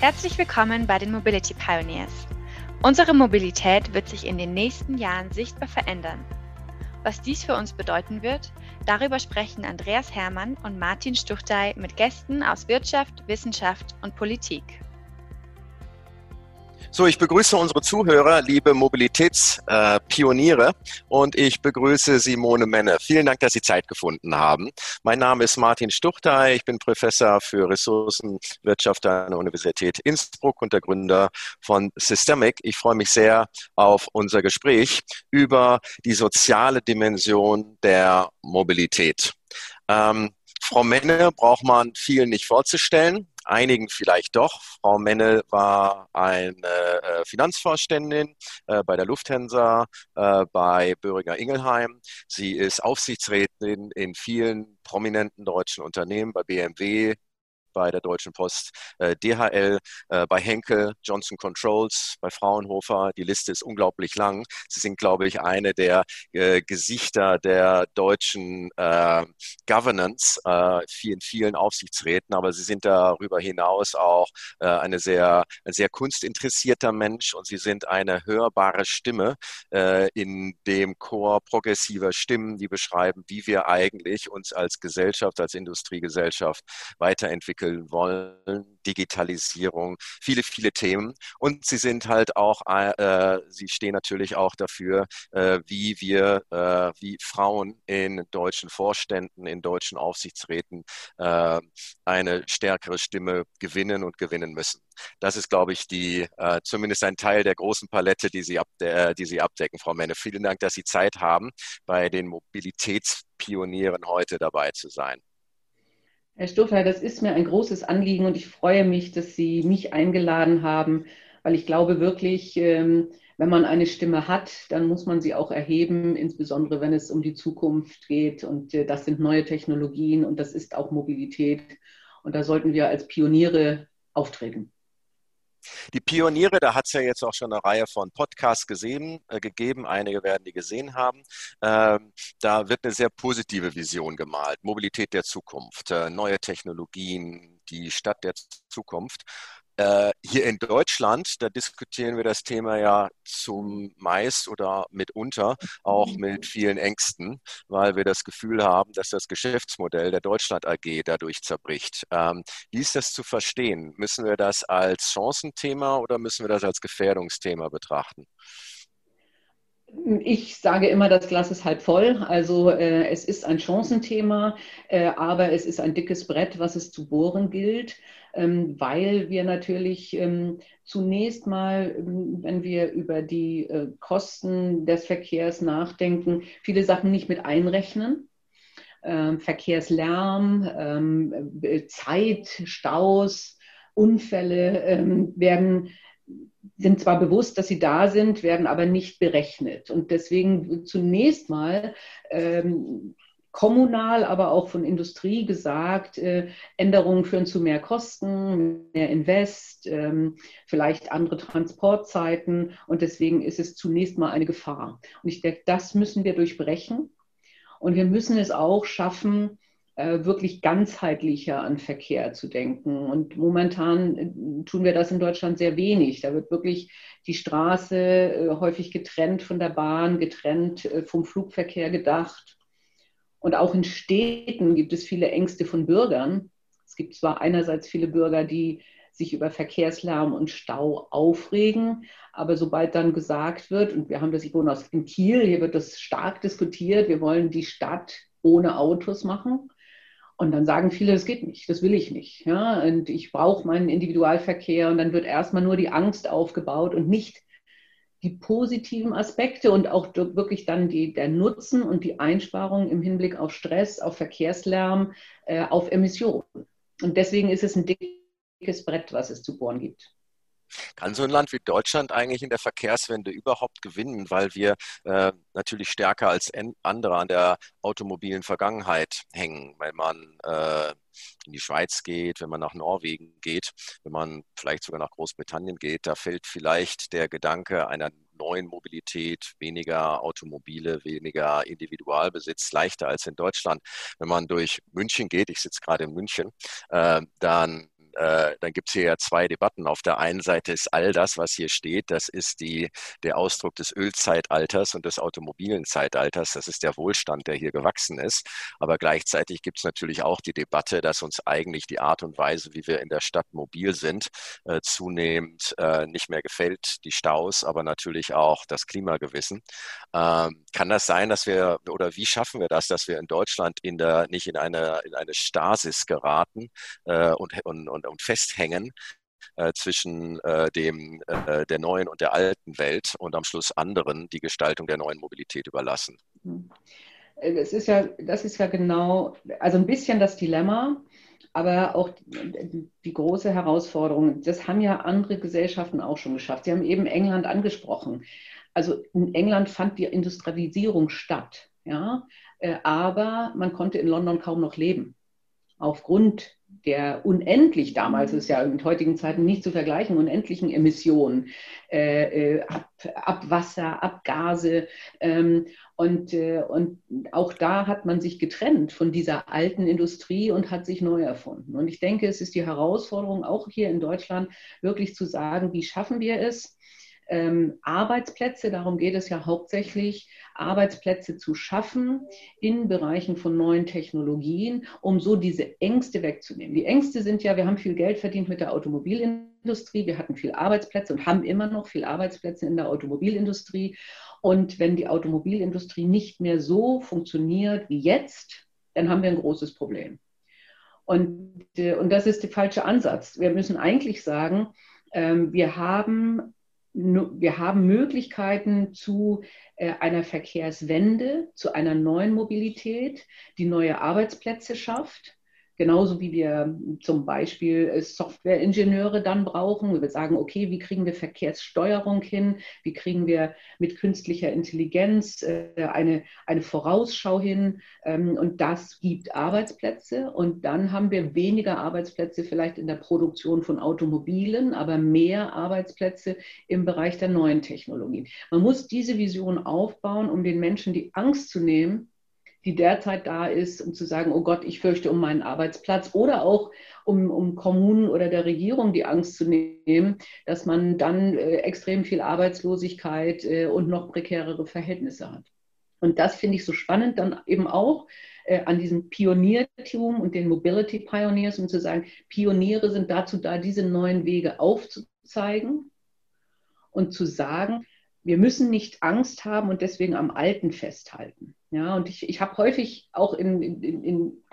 Herzlich willkommen bei den Mobility Pioneers. Unsere Mobilität wird sich in den nächsten Jahren sichtbar verändern. Was dies für uns bedeuten wird, darüber sprechen Andreas Hermann und Martin Stuchtey mit Gästen aus Wirtschaft, Wissenschaft und Politik. So, ich begrüße unsere Zuhörer, liebe Mobilitätspioniere, äh, und ich begrüße Simone Menne. Vielen Dank, dass Sie Zeit gefunden haben. Mein Name ist Martin Stuchtey. Ich bin Professor für Ressourcenwirtschaft an der Universität Innsbruck und der Gründer von Systemic. Ich freue mich sehr auf unser Gespräch über die soziale Dimension der Mobilität. Ähm, Frau Menne braucht man vielen nicht vorzustellen einigen vielleicht doch. Frau Menne war eine äh, Finanzvorständin äh, bei der Lufthansa, äh, bei Böhringer Ingelheim. Sie ist Aufsichtsrätin in vielen prominenten deutschen Unternehmen, bei BMW, bei der Deutschen Post, äh, DHL, äh, bei Henkel, Johnson Controls, bei Fraunhofer. Die Liste ist unglaublich lang. Sie sind, glaube ich, eine der äh, Gesichter der deutschen äh, Governance, äh, vielen, vielen Aufsichtsräten, aber Sie sind darüber hinaus auch äh, eine sehr, ein sehr kunstinteressierter Mensch und Sie sind eine hörbare Stimme in dem Chor progressiver Stimmen, die beschreiben, wie wir eigentlich uns als Gesellschaft, als Industriegesellschaft weiterentwickeln entwickeln wollen, Digitalisierung, viele, viele Themen. Und sie sind halt auch, äh, sie stehen natürlich auch dafür, äh, wie wir, äh, wie Frauen in deutschen Vorständen, in deutschen Aufsichtsräten äh, eine stärkere Stimme gewinnen und gewinnen müssen. Das ist, glaube ich, die äh, zumindest ein Teil der großen Palette, die Sie, ab, der, die Sie abdecken, Frau Menne. Vielen Dank, dass Sie Zeit haben, bei den Mobilitätspionieren heute dabei zu sein. Herr Stoffer, das ist mir ein großes Anliegen und ich freue mich, dass Sie mich eingeladen haben, weil ich glaube wirklich, ähm, wenn man eine Stimme hat, dann muss man sie auch erheben, insbesondere wenn es um die Zukunft geht. Und äh, das sind neue Technologien und das ist auch Mobilität. Und da sollten wir als Pioniere auftreten. Die Pioniere, da hat es ja jetzt auch schon eine Reihe von Podcasts gesehen, äh, gegeben. Einige werden die gesehen haben. Ähm, da wird eine sehr positive Vision gemalt. Mobilität der Zukunft, äh, neue Technologien, die Stadt der Zukunft. Äh, hier in Deutschland, da diskutieren wir das Thema ja zum meist oder mitunter auch mit vielen Ängsten, weil wir das Gefühl haben, dass das Geschäftsmodell der Deutschland AG dadurch zerbricht. Ähm, wie ist das zu verstehen? Müssen wir das als Chancenthema oder müssen wir das als Gefährdungsthema betrachten? Ich sage immer, das Glas ist halb voll. Also äh, es ist ein Chancenthema, äh, aber es ist ein dickes Brett, was es zu bohren gilt. Ähm, weil wir natürlich ähm, zunächst mal, ähm, wenn wir über die äh, Kosten des Verkehrs nachdenken, viele Sachen nicht mit einrechnen. Verkehrslärm, Zeit, Staus, Unfälle werden sind zwar bewusst, dass sie da sind, werden aber nicht berechnet. Und deswegen zunächst mal kommunal, aber auch von Industrie gesagt, äh, Änderungen führen zu mehr Kosten, mehr Invest, ähm, vielleicht andere Transportzeiten und deswegen ist es zunächst mal eine Gefahr. Und ich denke, das müssen wir durchbrechen und wir müssen es auch schaffen, äh, wirklich ganzheitlicher an Verkehr zu denken. Und momentan äh, tun wir das in Deutschland sehr wenig. Da wird wirklich die Straße häufig getrennt von der Bahn, getrennt vom Flugverkehr gedacht. Und auch in Städten gibt es viele Ängste von Bürgern. Es gibt zwar einerseits viele Bürger, die sich über Verkehrslärm und Stau aufregen, aber sobald dann gesagt wird, und wir haben das, ich wohne aus in Kiel, hier wird das stark diskutiert, wir wollen die Stadt ohne Autos machen. Und dann sagen viele, das geht nicht, das will ich nicht. Ja? Und ich brauche meinen Individualverkehr und dann wird erstmal nur die Angst aufgebaut und nicht die positiven Aspekte und auch wirklich dann die, der Nutzen und die Einsparung im Hinblick auf Stress, auf Verkehrslärm, äh, auf Emissionen. Und deswegen ist es ein dickes Brett, was es zu bohren gibt. Kann so ein Land wie Deutschland eigentlich in der Verkehrswende überhaupt gewinnen, weil wir äh, natürlich stärker als andere an der automobilen Vergangenheit hängen, wenn man äh, in die Schweiz geht, wenn man nach Norwegen geht, wenn man vielleicht sogar nach Großbritannien geht, da fällt vielleicht der Gedanke einer neuen Mobilität, weniger Automobile, weniger Individualbesitz leichter als in Deutschland. Wenn man durch München geht, ich sitze gerade in München, äh, dann äh, dann gibt es hier ja zwei Debatten. Auf der einen Seite ist all das, was hier steht, das ist die, der Ausdruck des Ölzeitalters und des automobilen Zeitalters. Das ist der Wohlstand, der hier gewachsen ist. Aber gleichzeitig gibt es natürlich auch die Debatte, dass uns eigentlich die Art und Weise, wie wir in der Stadt mobil sind, äh, zunehmend äh, nicht mehr gefällt. Die Staus, aber natürlich auch das Klimagewissen. Ähm, kann das sein, dass wir, oder wie schaffen wir das, dass wir in Deutschland in der, nicht in eine, in eine Stasis geraten äh, und, und, und, und festhängen, äh, zwischen äh, dem, äh, der neuen und der alten Welt und am Schluss anderen die Gestaltung der neuen Mobilität überlassen. Das ist ja, das ist ja genau, also ein bisschen das Dilemma, aber auch die, die große Herausforderung. Das haben ja andere Gesellschaften auch schon geschafft. Sie haben eben England angesprochen. Also in England fand die Industrialisierung statt, ja, äh, aber man konnte in London kaum noch leben aufgrund der unendlich, damals ist ja in heutigen Zeiten nicht zu vergleichen, unendlichen Emissionen, äh, äh ab, Abwasser, Abgase. Ähm, und, äh, und auch da hat man sich getrennt von dieser alten Industrie und hat sich neu erfunden. Und ich denke, es ist die Herausforderung, auch hier in Deutschland, wirklich zu sagen, wie schaffen wir es, ähm, Arbeitsplätze, darum geht es ja hauptsächlich, Arbeitsplätze zu schaffen in Bereichen von neuen Technologien, um so diese Ängste wegzunehmen. Die Ängste sind ja, wir haben viel Geld verdient mit der Automobilindustrie, wir hatten viel Arbeitsplätze und haben immer noch viel Arbeitsplätze in der Automobilindustrie. Und wenn die Automobilindustrie nicht mehr so funktioniert wie jetzt, dann haben wir ein großes Problem. Und, äh, und das ist der falsche Ansatz. Wir müssen eigentlich sagen, ähm, wir haben wir haben Möglichkeiten zu äh, einer Verkehrswende, zu einer neuen Mobilität, die neue Arbeitsplätze schafft Genauso wie wir zum Beispiel äh, Softwareingenieure dann brauchen. Wir sagen, okay, wie kriegen wir Verkehrssteuerung hin? Wie kriegen wir mit künstlicher Intelligenz äh, eine, eine Vorausschau hin? Ähm, und das gibt Arbeitsplätze. Und dann haben wir weniger Arbeitsplätze vielleicht in der Produktion von Automobilen, aber mehr Arbeitsplätze im Bereich der neuen Technologien. Man muss diese Vision aufbauen, um den Menschen die Angst zu nehmen, die derzeit da ist, um zu sagen, oh Gott, ich fürchte um meinen Arbeitsplatz oder auch um, um Kommunen oder der Regierung die Angst zu nehmen, dass man dann äh, extrem viel Arbeitslosigkeit äh, und noch prekärere Verhältnisse hat. Und das finde ich so spannend, dann eben auch äh, an diesem Pioniertum und den Mobility Pioneers, um zu sagen, Pioniere sind dazu da, diese neuen Wege aufzuzeigen und zu sagen, wir müssen nicht Angst haben und deswegen am Alten festhalten. Ja, und ich, ich habe häufig auch in, in, in,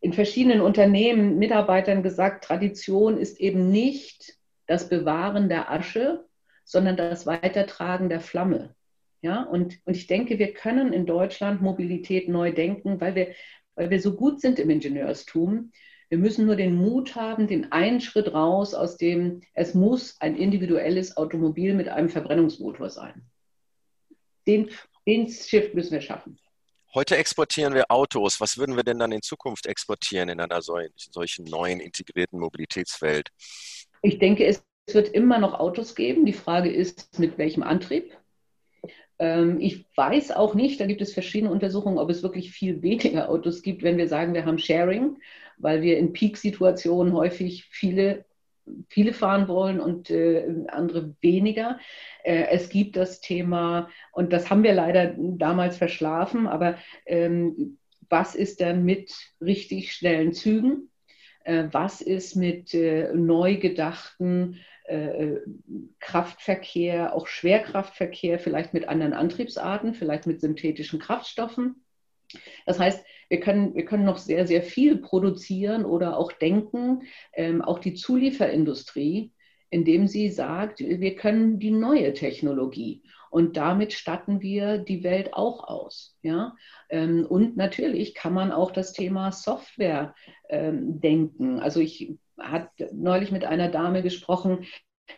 in verschiedenen Unternehmen Mitarbeitern gesagt, Tradition ist eben nicht das Bewahren der Asche, sondern das Weitertragen der Flamme. Ja, und, und ich denke, wir können in Deutschland Mobilität neu denken, weil wir, weil wir so gut sind im Ingenieurstum. Wir müssen nur den Mut haben, den einen Schritt raus aus dem, es muss ein individuelles Automobil mit einem Verbrennungsmotor sein. Den, den Shift müssen wir schaffen. Heute exportieren wir Autos. Was würden wir denn dann in Zukunft exportieren in einer solchen neuen integrierten Mobilitätswelt? Ich denke, es wird immer noch Autos geben. Die Frage ist, mit welchem Antrieb? Ähm, ich weiß auch nicht, da gibt es verschiedene Untersuchungen, ob es wirklich viel weniger Autos gibt, wenn wir sagen, wir haben Sharing, weil wir in Peak-Situationen häufig viele viele fahren wollen und äh, andere weniger. Äh, es gibt das Thema, und das haben wir leider damals verschlafen, aber ähm, was ist dann mit richtig schnellen Zügen? Äh, was ist mit äh, neu gedachten äh, Kraftverkehr, auch Schwerkraftverkehr, vielleicht mit anderen Antriebsarten, vielleicht mit synthetischen Kraftstoffen? Das heißt, wir können, wir können noch sehr, sehr viel produzieren oder auch denken, ähm, auch die Zulieferindustrie, indem sie sagt, wir können die neue Technologie und damit statten wir die Welt auch aus. Ja? Ähm, und natürlich kann man auch das Thema Software ähm, denken. Also ich hatte neulich mit einer Dame gesprochen,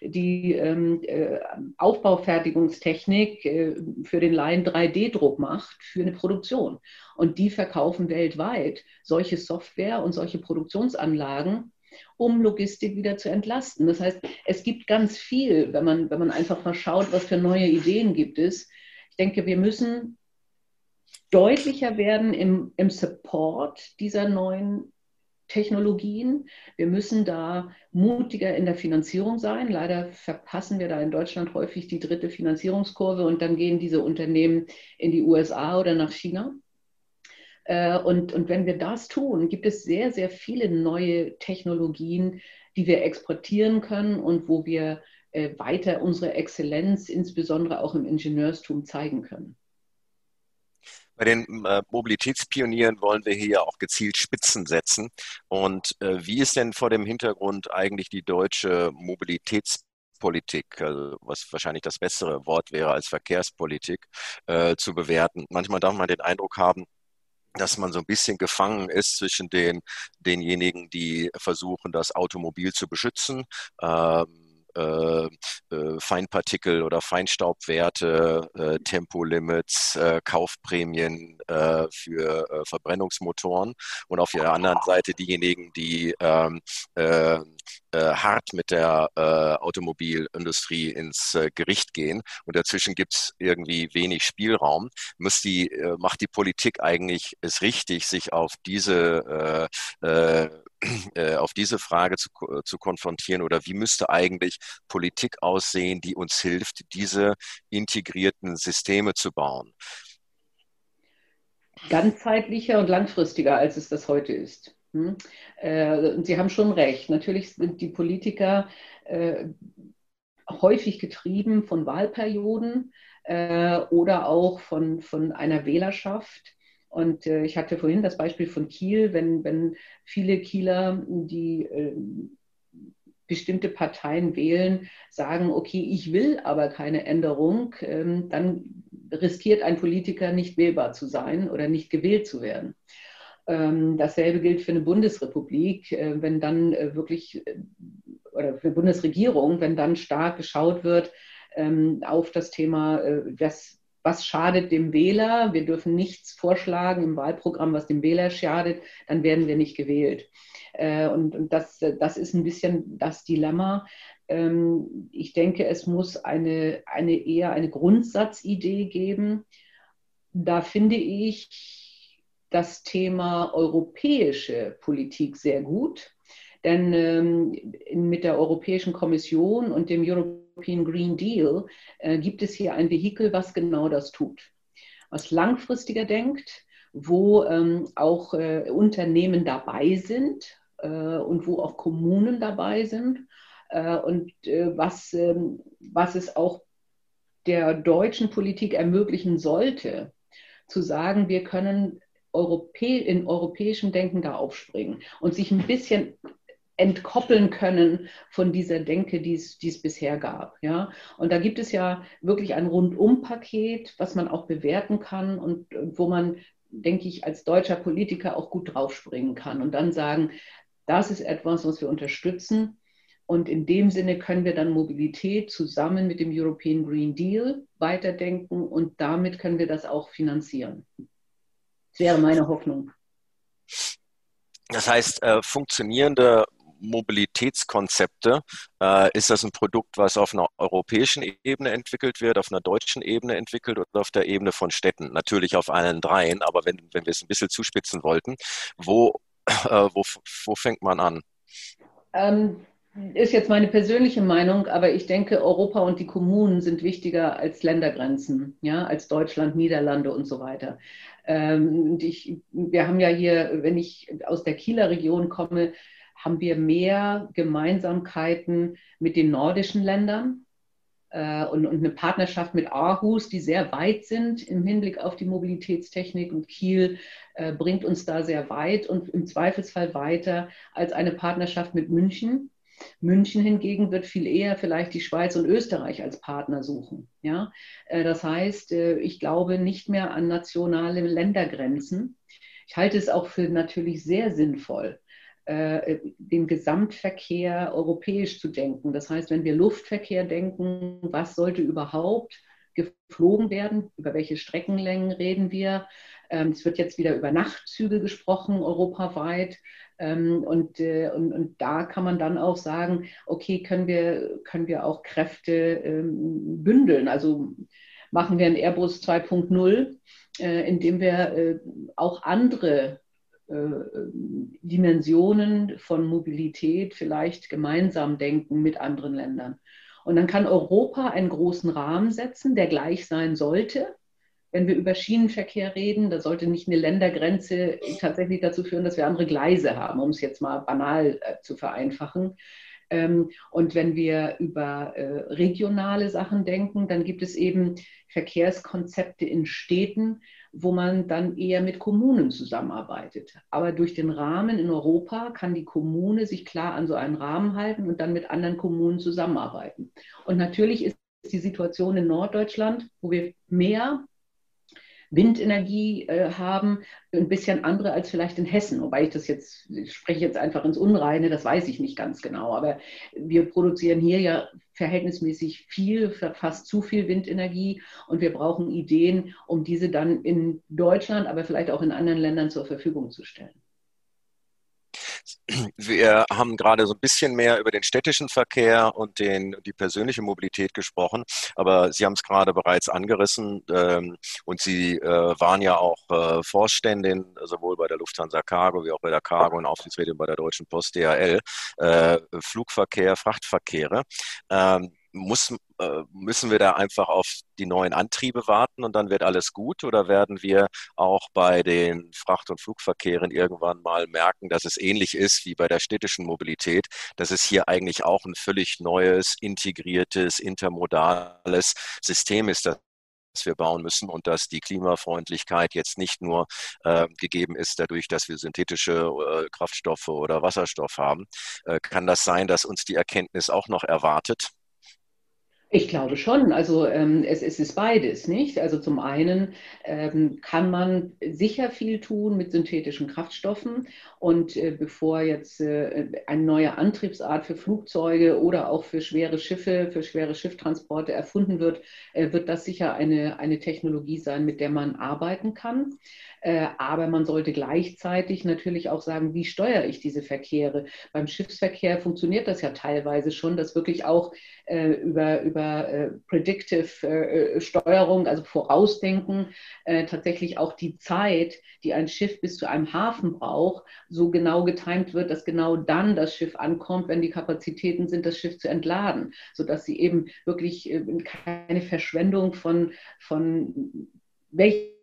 die ähm, äh, Aufbaufertigungstechnik äh, für den Laien 3D-Druck macht für eine Produktion. Und die verkaufen weltweit solche Software und solche Produktionsanlagen, um Logistik wieder zu entlasten. Das heißt, es gibt ganz viel, wenn man, wenn man einfach mal schaut, was für neue Ideen gibt es. Ich denke, wir müssen deutlicher werden im, im Support dieser neuen Technologien. Wir müssen da mutiger in der Finanzierung sein. Leider verpassen wir da in Deutschland häufig die dritte Finanzierungskurve und dann gehen diese Unternehmen in die USA oder nach China. Äh, und, und wenn wir das tun, gibt es sehr, sehr viele neue Technologien, die wir exportieren können und wo wir äh, weiter unsere Exzellenz, insbesondere auch im Ingenieurstum, zeigen können. Bei den äh, Mobilitätspionieren wollen wir hier auch gezielt Spitzen setzen. Und äh, wie ist denn vor dem Hintergrund eigentlich die deutsche Mobilitätspolitik, also was wahrscheinlich das bessere Wort wäre als Verkehrspolitik, äh, zu bewerten? Manchmal darf man den Eindruck haben, dass man so ein bisschen gefangen ist zwischen den, denjenigen, die versuchen, das Automobil zu beschützen. Ähm, äh, äh, Feinpartikel oder Feinstaubwerte, äh, Tempolimits, äh, Kaufprämien äh, für äh, Verbrennungsmotoren und auf der anderen Seite diejenigen, die ähm, hart mit der Automobilindustrie ins Gericht gehen. Und dazwischen gibt es irgendwie wenig Spielraum. Muss die, macht die Politik eigentlich es richtig, sich auf diese äh, auf diese Frage zu, zu konfrontieren oder wie müsste eigentlich Politik aussehen, die uns hilft, diese integrierten Systeme zu bauen? Ganzheitlicher und langfristiger, als es das heute ist. Hm? Äh, Sie haben schon recht. Natürlich sind die Politiker äh, häufig getrieben von Wahlperioden äh, oder auch von, von einer Wählerschaft und äh, ich hatte vorhin das Beispiel von Kiel, wenn, wenn viele Kieler, die äh, bestimmte Parteien wählen, sagen, okay, ich will aber keine Änderung, ähm, dann riskiert ein Politiker nicht wählbar zu sein oder nicht gewählt zu werden. Ähm, dasselbe gilt für eine Bundesrepublik, äh, wenn dann äh, wirklich, äh, oder für Bundesregierung, wenn dann stark geschaut wird ähm, auf das Thema, äh, was, schadet dem Wähler. Wir dürfen nichts vorschlagen im Wahlprogramm, was dem Wähler schadet, dann werden wir nicht gewählt. Äh, und, das, das ist ein bisschen das Dilemma. Ähm, ich denke, es muss eine, eine eher eine Grundsatzidee geben. Da finde ich das Thema europäische Politik sehr gut. Denn ähm, mit der Europäischen Kommission und dem European Green Deal äh, gibt es hier ein Vehikel, was genau das tut. Was langfristiger denkt, wo ähm, auch äh, Unternehmen dabei sind äh, und wo auch Kommunen dabei sind äh, und äh, was, ähm, was es auch der deutschen Politik ermöglichen sollte, zu sagen, wir können Europä in europäischem Denken da aufspringen und sich ein bisschen entkoppeln können von dieser Denke, die es, die es bisher gab. Ja? Und da gibt es ja wirklich ein Rundum-Paket, was man auch bewerten kann und wo man, denke ich, als deutscher Politiker auch gut draufspringen kann und dann sagen, das ist etwas, was wir unterstützen. Und in dem Sinne können wir dann Mobilität zusammen mit dem European Green Deal weiterdenken und damit können wir das auch finanzieren. Das wäre meine Hoffnung. Das heißt, äh, funktionierende Mobilitätskonzepte. Äh, ist das ein Produkt, was auf einer europäischen Ebene entwickelt wird, auf einer deutschen Ebene entwickelt oder auf der Ebene von Städten? Natürlich auf allen dreien, aber wenn, wenn wir es ein bisschen zuspitzen wollten, wo, äh, wo, wo fängt man an? Ähm, ist jetzt meine persönliche Meinung, aber ich denke, Europa und die Kommunen sind wichtiger als Ländergrenzen, ja, als Deutschland, Niederlande und so weiter. Ähm, ich, wir haben ja hier, wenn ich aus der Kieler Region komme, haben wir mehr Gemeinsamkeiten mit den nordischen Ländern äh, und, und, eine Partnerschaft mit Aarhus, die sehr weit sind im Hinblick auf die Mobilitätstechnik. Und Kiel äh, bringt uns da sehr weit und im Zweifelsfall weiter als eine Partnerschaft mit München. München hingegen wird viel eher vielleicht die Schweiz und Österreich als Partner suchen. Ja? Äh, das heißt, äh, ich glaube nicht mehr an nationale Ländergrenzen. Ich halte es auch für natürlich sehr sinnvoll, äh, den Gesamtverkehr europäisch zu denken. Das heißt, wenn wir Luftverkehr denken, was sollte überhaupt geflogen werden? Über welche Streckenlängen reden wir? Ähm, es wird jetzt wieder über Nachtzüge gesprochen, europaweit. Ähm, und, äh, und, und da kann man dann auch sagen, okay, können wir, können wir auch Kräfte ähm, bündeln? Also machen wir ein Airbus 2.0, äh, indem wir auch andere Dimensionen von Mobilität vielleicht gemeinsam denken mit anderen Ländern. Und dann kann Europa einen großen Rahmen setzen, der gleich sein sollte. Wenn wir über Schienenverkehr reden, da sollte nicht eine Ländergrenze tatsächlich dazu führen, dass wir andere Gleise haben, um es jetzt mal banal äh, zu vereinfachen. Ähm, und wenn wir über äh, regionale Sachen denken, dann gibt es eben Verkehrskonzepte in Städten, wo man dann eher mit Kommunen zusammenarbeitet. Aber durch den Rahmen in Europa kann die Kommune sich klar an so einen Rahmen halten und dann mit anderen Kommunen zusammenarbeiten. Und natürlich ist die Situation in Norddeutschland, wo wir mehr Windenergie äh, haben, ein bisschen andere als vielleicht in Hessen. Wobei ich das jetzt, ich spreche jetzt einfach ins Unreine, das weiß ich nicht ganz genau. Aber wir produzieren hier ja verhältnismäßig viel, fast zu viel Windenergie und wir brauchen Ideen, um diese dann in Deutschland, aber vielleicht auch in anderen Ländern zur Verfügung zu stellen. Wir haben gerade so ein bisschen mehr über den städtischen Verkehr und den, die persönliche Mobilität gesprochen, aber Sie haben es gerade bereits angerissen ähm, und Sie äh, waren ja auch äh, Vorständin sowohl bei der Lufthansa Cargo wie auch bei der Cargo und Aufsichtsrätin bei der Deutschen Post DHL, äh, Flugverkehr, Frachtverkehre. Ähm, muss, äh, müssen wir da einfach auf die neuen Antriebe warten und dann wird alles gut? Oder werden wir auch bei den Fracht- und Flugverkehren irgendwann mal merken, dass es ähnlich ist wie bei der städtischen Mobilität, dass es hier eigentlich auch ein völlig neues, integriertes, intermodales System ist, das wir bauen müssen und dass die Klimafreundlichkeit jetzt nicht nur äh, gegeben ist dadurch, dass wir synthetische äh, Kraftstoffe oder Wasserstoff haben. Äh, kann das sein, dass uns die Erkenntnis auch noch erwartet? Ich glaube schon. Also ähm, es, es, ist beides, nicht? Also zum einen ähm, kann man sicher viel tun mit synthetischen Kraftstoffen und äh, bevor jetzt äh, eine neue Antriebsart für Flugzeuge oder auch für schwere Schiffe, für schwere Schifftransporte erfunden wird, äh, wird das sicher eine, eine Technologie sein, mit der man arbeiten kann. Äh, aber man sollte gleichzeitig natürlich auch sagen, wie steuere ich diese Verkehre? Beim Schiffsverkehr funktioniert das ja teilweise schon, dass wirklich auch äh, über, über äh, Predictive äh, Steuerung, also Vorausdenken, äh, tatsächlich auch die Zeit, die ein Schiff bis zu einem Hafen braucht, so genau getimt wird, dass genau dann das Schiff ankommt, wenn die Kapazitäten sind, das Schiff zu entladen, sodass sie eben wirklich äh, keine Verschwendung von, von welchen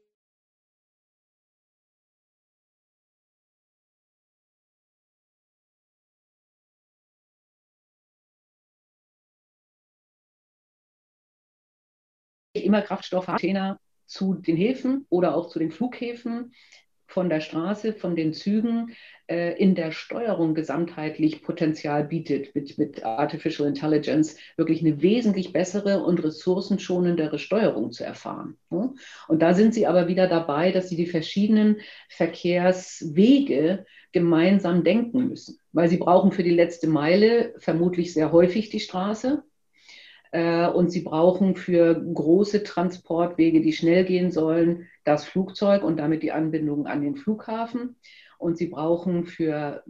immer Kraftstoffcontainer zu den Häfen oder auch zu den Flughäfen von der Straße, von den Zügen äh, in der Steuerung gesamtheitlich Potenzial bietet, mit, mit Artificial Intelligence wirklich eine wesentlich bessere und ressourcenschonendere Steuerung zu erfahren. Ja? Und da sind sie aber wieder dabei, dass sie die verschiedenen Verkehrswege gemeinsam denken müssen, weil sie brauchen für die letzte Meile vermutlich sehr häufig die Straße, und sie brauchen für große Transportwege, die schnell gehen sollen, das Flugzeug und damit die Anbindung an den Flughafen. Und sie brauchen für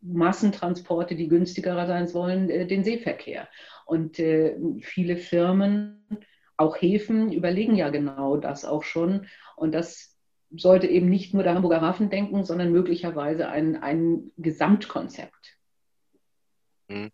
Massentransporte, die günstiger sein sollen, äh, den Seeverkehr. Und äh, viele Firmen, auch Häfen, überlegen ja genau das auch schon. Und das sollte eben nicht nur der Hamburger Hafen denken, sondern möglicherweise ein, ein Gesamtkonzept. Mhm.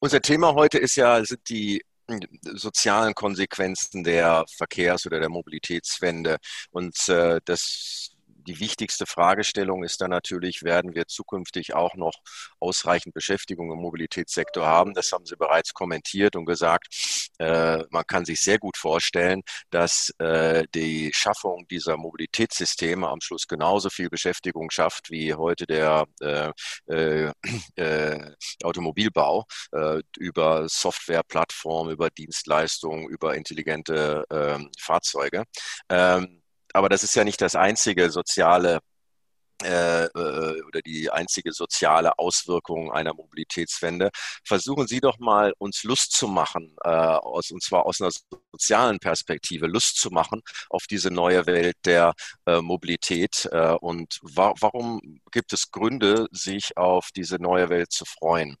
Unser Thema heute ist ja, sind die hm, sozialen Konsequenzen der Verkehrs- oder der Mobilitätswende. Und äh, das die wichtigste Fragestellung ist dann natürlich, werden wir zukünftig auch noch ausreichend Beschäftigung im Mobilitätssektor haben? Das haben Sie bereits kommentiert und gesagt. Äh, man kann sich sehr gut vorstellen, dass äh, die Schaffung dieser Mobilitätssysteme am Schluss genauso viel Beschäftigung schafft wie heute der äh, äh, äh Automobilbau über Softwareplattformen, über Dienstleistungen, über intelligente ähm, Fahrzeuge. Ähm, aber das ist ja nicht das einzige soziale äh, äh, oder die einzige soziale Auswirkung einer Mobilitätswende. Versuchen Sie doch mal, uns Lust zu machen, äh, aus, und zwar aus einer sozialen Perspektive, Lust zu machen auf diese neue Welt der äh, Mobilität. Äh, und wa warum gibt es Gründe, sich auf diese neue Welt zu freuen?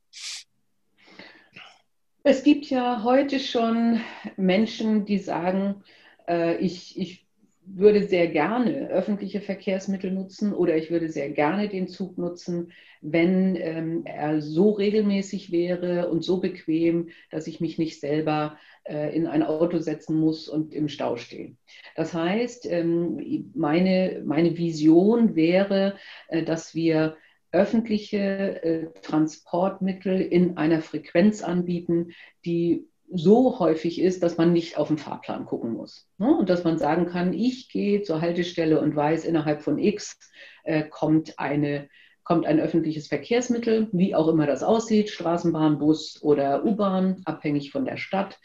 Es gibt ja heute schon Menschen, die sagen, äh, ich, ich würde sehr gerne öffentliche Verkehrsmittel nutzen oder ich würde sehr gerne den Zug nutzen, wenn ähm, er so regelmäßig wäre und so bequem, dass ich mich nicht selber äh, in ein Auto setzen muss und im Stau stehe. Das heißt, ähm, meine, meine Vision wäre, äh, dass wir öffentliche äh, Transportmittel in einer Frequenz anbieten, die so häufig ist, dass man nicht auf den Fahrplan gucken muss. Ne? Und dass man sagen kann, ich gehe zur Haltestelle und weiß, innerhalb von X äh, kommt, eine, kommt ein öffentliches Verkehrsmittel, wie auch immer das aussieht, Straßenbahn, Bus oder U-Bahn, abhängig von der Stadt.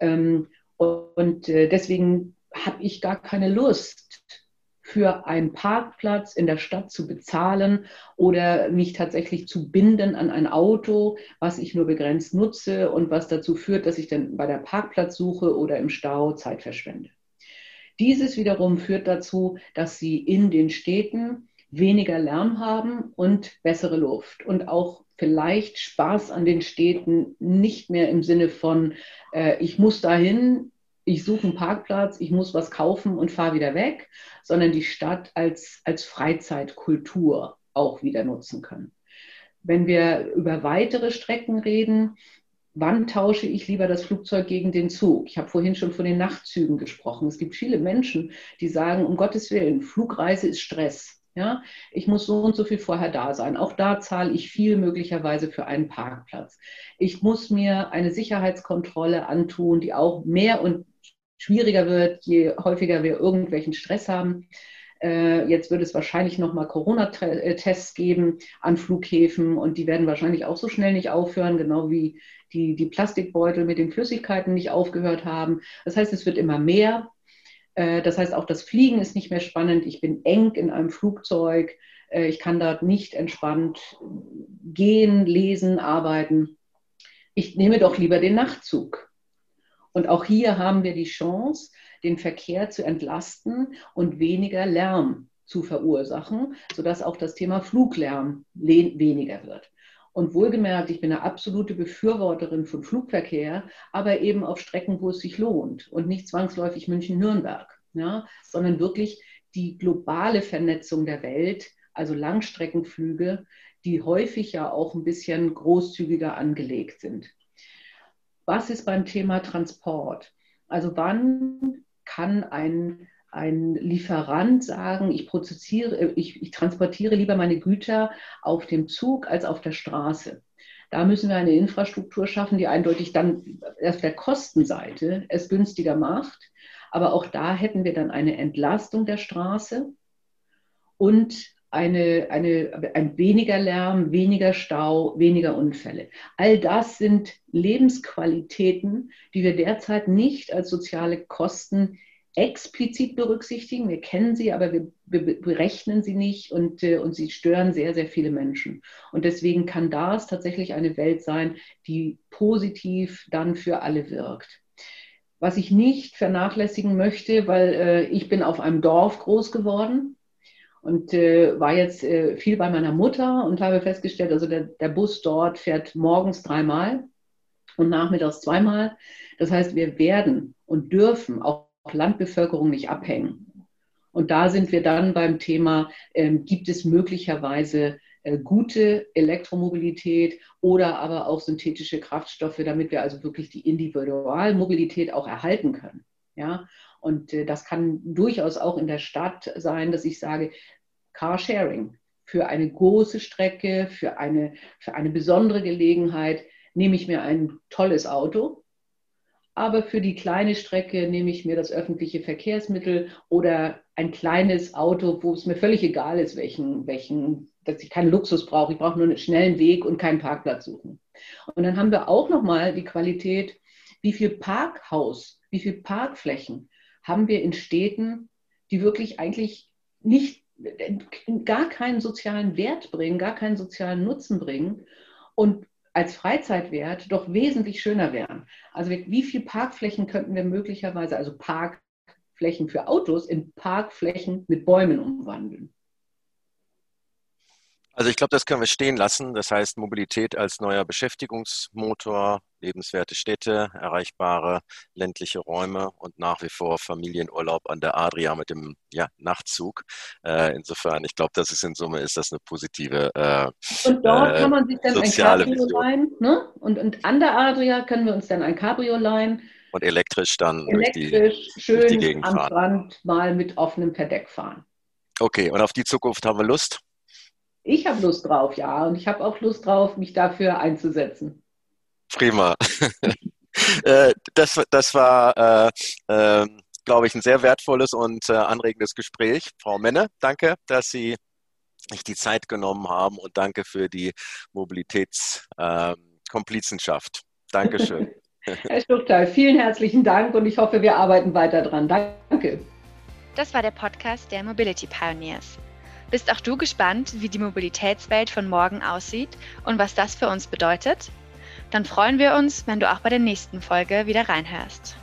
Ähm, und äh, deswegen habe ich gar keine Lust, für einen Parkplatz in der Stadt zu bezahlen oder mich tatsächlich zu binden an ein Auto, was ich nur begrenzt nutze und was dazu führt, dass ich dann bei der Parkplatzsuche oder im Stau Zeit verschwende. Dieses wiederum führt dazu, dass sie in den Städten weniger Lärm haben und bessere Luft und auch vielleicht Spaß an den Städten nicht mehr im Sinne von, äh, ich muss dahin, ich suche einen Parkplatz, ich muss was kaufen und fahre wieder weg, sondern die Stadt als, als Freizeitkultur auch wieder nutzen können. Wenn wir über weitere Strecken reden, wann tausche ich lieber das Flugzeug gegen den Zug? Ich habe vorhin schon von den Nachtzügen gesprochen. Es gibt viele Menschen, die sagen, um Gottes Willen, Flugreise ist Stress. Ja, ich muss so und so viel vorher da sein. Auch da zahle ich viel möglicherweise für einen Parkplatz. Ich muss mir eine Sicherheitskontrolle antun, die auch mehr und schwieriger wird, je häufiger wir irgendwelchen Stress haben. Äh, jetzt wird es wahrscheinlich nochmal Corona-Tests geben an Flughäfen und die werden wahrscheinlich auch so schnell nicht aufhören, genau wie die, die Plastikbeutel mit den Flüssigkeiten nicht aufgehört haben. Das heißt, es wird immer mehr. Äh, das heißt, auch das Fliegen ist nicht mehr spannend. Ich bin eng in einem Flugzeug. Äh, ich kann dort nicht entspannt gehen, lesen, arbeiten. Ich nehme doch lieber den Nachtzug. Und auch hier haben wir die Chance, den Verkehr zu entlasten und weniger Lärm zu verursachen, sodass auch das Thema Fluglärm weniger wird. Und wohlgemerkt, ich bin eine absolute Befürworterin von Flugverkehr, aber eben auf Strecken, wo es sich lohnt und nicht zwangsläufig München-Nürnberg, ja, sondern wirklich die globale Vernetzung der Welt, also Langstreckenflüge, die häufig ja auch ein bisschen großzügiger angelegt sind was ist beim Thema Transport? Also wann kann ein, ein Lieferant sagen, ich, produziere, ich, ich transportiere lieber meine Güter auf dem Zug als auf der Straße? Da müssen wir eine Infrastruktur schaffen, die eindeutig dann auf der Kostenseite es günstiger macht. Aber auch da hätten wir dann eine Entlastung der Straße und eine, eine, ein weniger Lärm, weniger Stau, weniger Unfälle. All das sind Lebensqualitäten, die wir derzeit nicht als soziale Kosten explizit berücksichtigen. Wir kennen sie, aber wir, wir berechnen sie nicht und, äh, und sie stören sehr, sehr viele Menschen. Und deswegen kann das tatsächlich eine Welt sein, die positiv dann für alle wirkt. Was ich nicht vernachlässigen möchte, weil äh, ich bin auf einem Dorf groß geworden und äh, war jetzt äh, viel bei meiner Mutter und habe festgestellt, also der, der Bus dort fährt morgens dreimal und nachmittags zweimal. Das heißt, wir werden und dürfen auch Landbevölkerung nicht abhängen. Und da sind wir dann beim Thema, ähm, gibt es möglicherweise äh, gute Elektromobilität oder aber auch synthetische Kraftstoffe, damit wir also wirklich die Individualmobilität auch erhalten können. Ja, und äh, das kann durchaus auch in der Stadt sein, dass ich sage, Carsharing für eine große Strecke, für eine, für eine besondere Gelegenheit nehme ich mir ein tolles Auto. Aber für die kleine Strecke nehme ich mir das öffentliche Verkehrsmittel oder ein kleines Auto, wo es mir völlig egal ist, welchen, welchen, dass ich keinen Luxus brauche. Ich brauche nur einen schnellen Weg und keinen Parkplatz suchen. Und dann haben wir auch nochmal die Qualität, wie viel Parkhaus, wie viel Parkflächen haben wir in Städten, die wirklich eigentlich nicht gar keinen sozialen Wert bringen, gar keinen sozialen Nutzen bringen und als Freizeitwert doch wesentlich schöner wären. Also wie viele Parkflächen könnten wir möglicherweise, also Parkflächen für Autos, in Parkflächen mit Bäumen umwandeln? Also ich glaube, das können wir stehen lassen. Das heißt, Mobilität als neuer Beschäftigungsmotor, lebenswerte Städte, erreichbare ländliche Räume und nach wie vor Familienurlaub an der Adria mit dem ja, Nachtzug. Äh, insofern, ich glaube, das ist in Summe ist das eine positive äh, Und dort äh, kann man sich dann ein Cabrio leihen. Ne? Und, und an der Adria können wir uns dann ein Cabrio leihen. Und elektrisch dann elektrisch, durch die, schön durch die Gegend am fahren. Strand mal mit offenem Verdeck fahren. Okay, und auf die Zukunft haben wir Lust? Ich habe Lust drauf, ja. Und ich habe auch Lust drauf, mich dafür einzusetzen. Prima. Äh, das, das war, äh, äh, glaube ich, ein sehr wertvolles und äh, anregendes Gespräch. Frau Menne, danke, dass Sie sich die Zeit genommen haben und danke für die Mobilitätskomplizenschaft. Dankeschön. Herr Stuchtal, vielen herzlichen Dank und ich hoffe, wir arbeiten weiter dran. Danke. Das war der Podcast der Mobility Pioneers. Bist auch du gespannt, wie die Mobilitätswelt von morgen aussieht und was das für uns bedeutet? Dann freuen wir uns, wenn du auch bei der nächsten Folge wieder reinhörst.